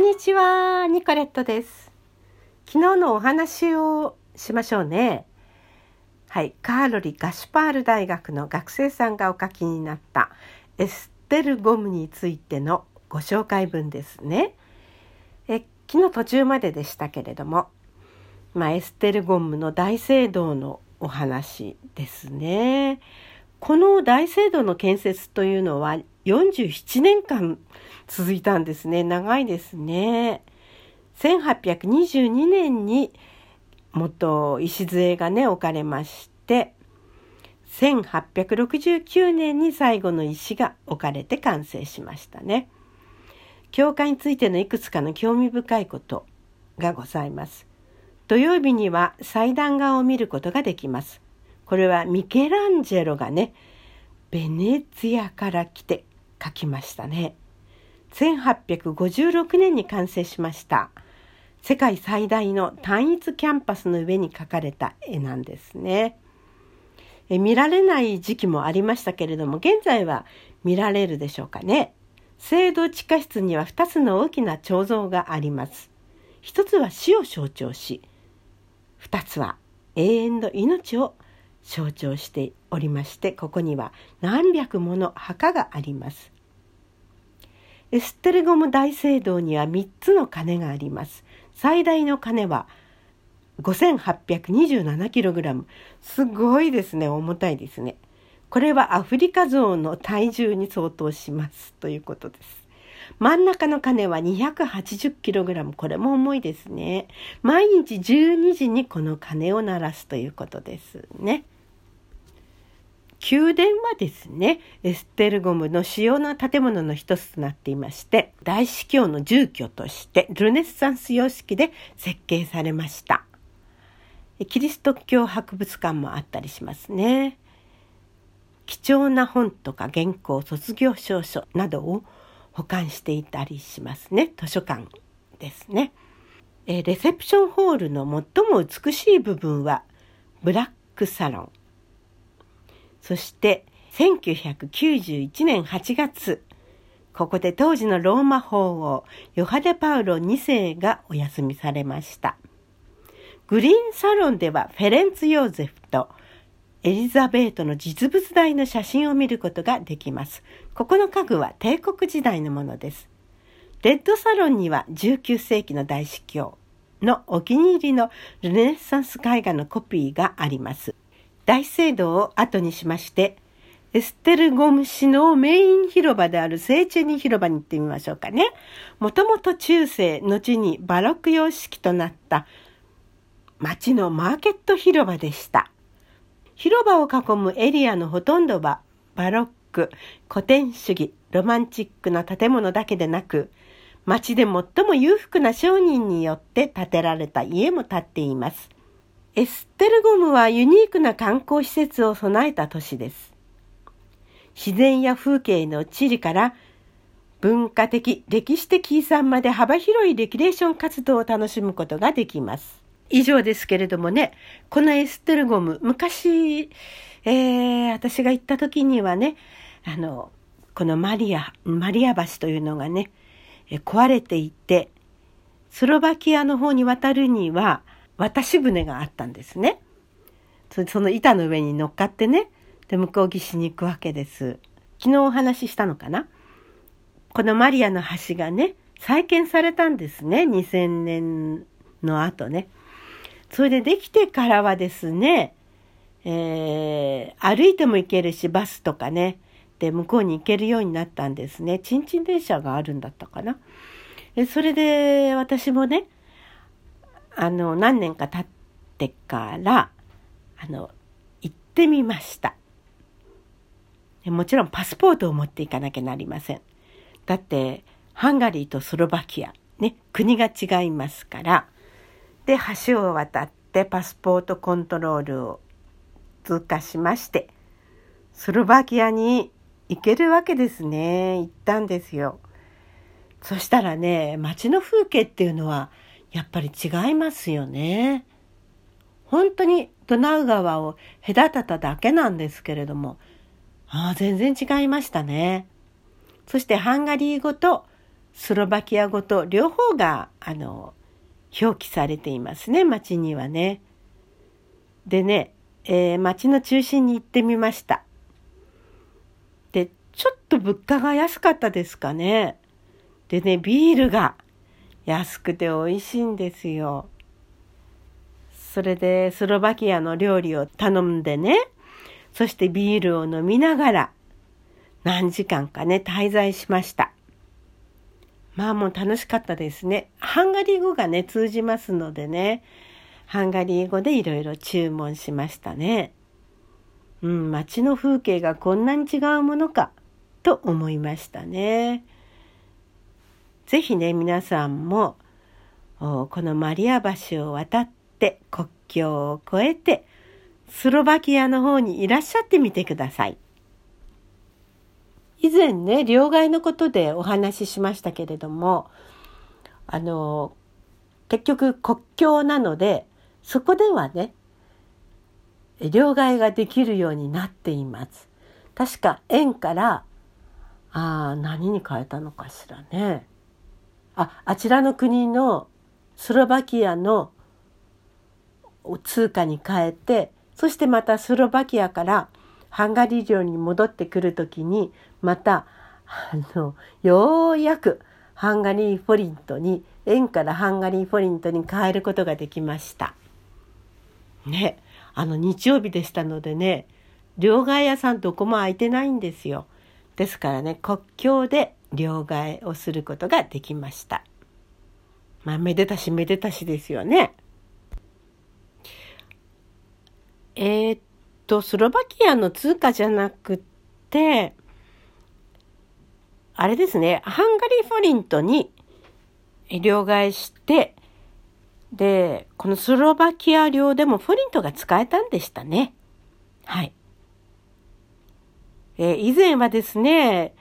んにちは、ニコレットです。昨日のお話をしましょうね。はい、カーロリ・ガシュパール大学の学生さんがお書きになったエステルゴムについてのご紹介文ですね。え昨日途中まででしたけれども、まあ、エステルゴムの大聖堂のお話ですね。この大聖堂の建設というのは47年間続いたんですね。長いですね。1822年に元礎がね置かれまして1869年に最後の石が置かれて完成しましたね。教会についてのいくつかの興味深いことがございます。土曜日には祭壇画を見ることができます。これはミケランジェロがねベネツィアから来て描きましたね。1856年に完成しました。世界最大の単一キャンパスの上に描かれた絵なんですね。え見られない時期もありましたけれども、現在は見られるでしょうかね。聖堂地下室には2つの大きな彫像があります。一つは死を象徴し、2つは永遠の命を象徴しておりまして、ここには何百もの墓があります。エステルゴム大聖堂には3つの鐘があります。最大の鐘は 5827kg。すごいですね。重たいですね。これはアフリカゾウの体重に相当しますということです。真ん中の鐘は 280kg。これも重いですね。毎日12時にこの鐘を鳴らすということですね。宮殿はですね、エステルゴムの主要な建物の一つとなっていまして、大司教の住居としてルネッサンス様式で設計されました。キリスト教博物館もあったりしますね。貴重な本とか原稿、卒業証書などを保管していたりしますね。図書館ですねえ。レセプションホールの最も美しい部分はブラックサロン。そして1991年8月、ここで当時のローマ法王ヨハネ・パウロ2世がお休みされました。グリーンサロンではフェレンツ・ヨーゼフとエリザベートの実物大の写真を見ることができます。ここの家具は帝国時代のものです。レッドサロンには19世紀の大司教のお気に入りのルネッサンス絵画のコピーがあります。大聖堂を後にしまして、エステルゴム市のメイン広場である聖チェニ広場に行ってみましょうかね。もともと中世、後にバロック様式となった町のマーケット広場でした。広場を囲むエリアのほとんどはバロック、古典主義、ロマンチックな建物だけでなく、町で最も裕福な商人によって建てられた家も建っています。エステルゴムはユニークな観光施設を備えた都市です。自然や風景の地理から文化的、歴史的遺産まで幅広いレキュレーション活動を楽しむことができます。以上ですけれどもね、このエステルゴム、昔、えー、私が行った時にはね、あの、このマリア、マリア橋というのがね、え壊れていて、スロバキアの方に渡るには、渡し船があったんですね。その板の上に乗っかってね、で、向こう岸に行くわけです。昨日お話ししたのかな？このマリアの橋がね、再建されたんですね。2000年の後ね。それでできてからはですね、えー、歩いても行けるし、バスとかね、で、向こうに行けるようになったんですね。ちんちん電車があるんだったかな。それで、私もね、あの、何年か経ってから、あの、行ってみました。もちろんパスポートを持っていかなきゃなりません。だって、ハンガリーとスロバキア、ね、国が違いますから、で、橋を渡ってパスポートコントロールを通過しまして、スロバキアに行けるわけですね。行ったんですよ。そしたらね、街の風景っていうのは、やっぱり違いますよね。本当にドナウ川を隔てただけなんですけれども、ああ、全然違いましたね。そしてハンガリー語とスロバキア語と両方があの表記されていますね町にはね。でね、えー、町の中心に行ってみました。でちょっと物価が安かったですかね。でねビールが安くて美味しいんですよ。それでスロバキアの料理を頼んでね、そしてビールを飲みながら何時間かね、滞在しました。まあもう楽しかったですね。ハンガリー語がね、通じますのでね、ハンガリー語でいろいろ注文しましたね。うん、街の風景がこんなに違うものかと思いましたね。ぜひね、皆さんもこのマリア橋を渡ってって国境を越えてスロバキアの方にいらっしゃってみてください。以前ね、両替のことでお話ししましたけれども、あの、結局国境なので、そこではね、両替ができるようになっています。確か円から、ああ、何に変えたのかしらね。あ、あちらの国のスロバキアの通貨に変えてそしてまたスロバキアからハンガリー領に戻ってくる時にまたあのようやくハンガリーフォリントに円からハンガリーフォリントに変えることができました。ねあの日曜日でしたのでね両替屋さんどこも空いてないんですよ。ですからね国境で両替をすることができました。まあめでたしめでたしですよね。えー、っと、スロバキアの通貨じゃなくて、あれですね、ハンガリーフォリントに両替して、で、このスロバキア領でもフォリントが使えたんでしたね。はい。えー、以前はですね、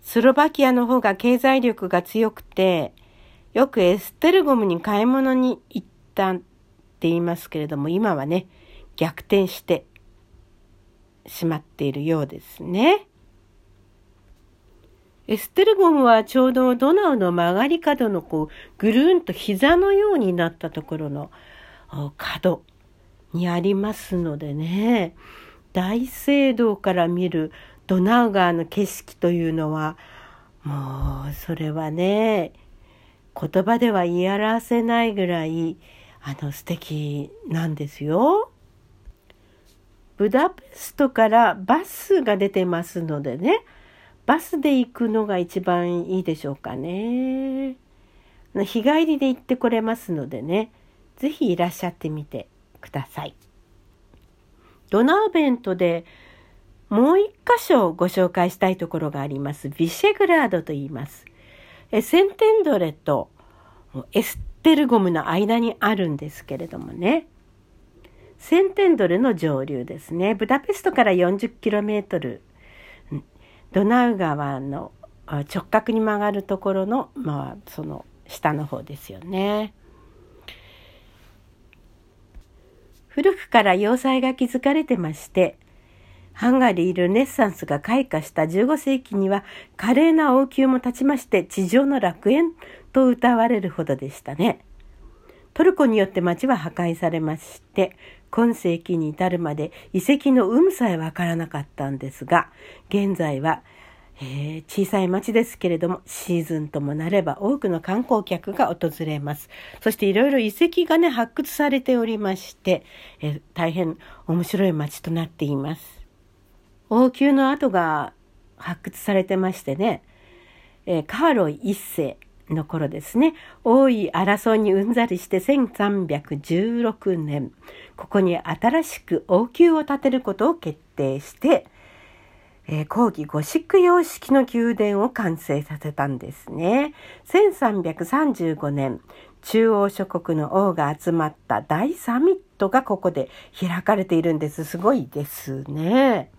スロバキアの方が経済力が強くて、よくエステルゴムに買い物に行ったって言いますけれども、今はね、逆転してしまっているようですね。エステルゴムはちょうどドナウの曲がり角のこうぐるんと膝のようになったところの角にありますのでね大聖堂から見るドナウ川の景色というのはもうそれはね言葉では言い表せないぐらいあの素敵なんですよ。ブダペストからバスが出てますのでねバスで行くのが一番いいでしょうかね。日帰りで行ってこれますのでね是非いらっしゃってみてください。ドナウベントでもう一箇所ご紹介したいところがあります。ビシェグラードと言います。えセンテンドレとエステルゴムの間にあるんですけれどもね。センテンドルの上流ですね。ブダペストから 40km、ドナウ川の直角に曲がるところの、まあ、その下の方ですよね。古くから要塞が築かれてまして、ハンガリールネッサンスが開花した15世紀には華麗な王宮も立ちまして地上の楽園と歌われるほどでしたね。トルコによって町は破壊されまして、今世紀に至るまで遺跡の有無さえわからなかったんですが、現在は、えー、小さい町ですけれども、シーズンともなれば多くの観光客が訪れます。そしていろいろ遺跡がね、発掘されておりまして、えー、大変面白い町となっています。王宮の跡が発掘されてましてね、えー、カーロイ一世、の頃ですね王位争いにうんざりして1316年ここに新しく王宮を建てることを決定して、えー、後期ゴシック様式の宮殿を完成させたんですね。1335年中央諸国の王が集まった大サミットがここで開かれているんです。すごいですね。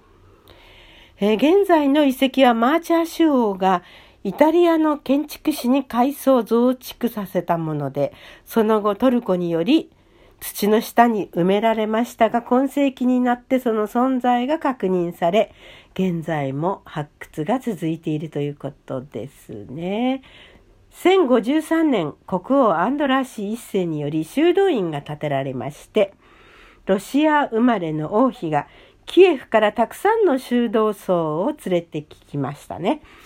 えー、現在の遺跡はマーチャー州王がイタリアの建築士に改装増築させたもので、その後トルコにより土の下に埋められましたが、今世紀になってその存在が確認され、現在も発掘が続いているということですね。1053年国王アンドラーシ一世により修道院が建てられましてロシア生まれの王妃がキエフからたくさんの修道僧を連れてきましたね。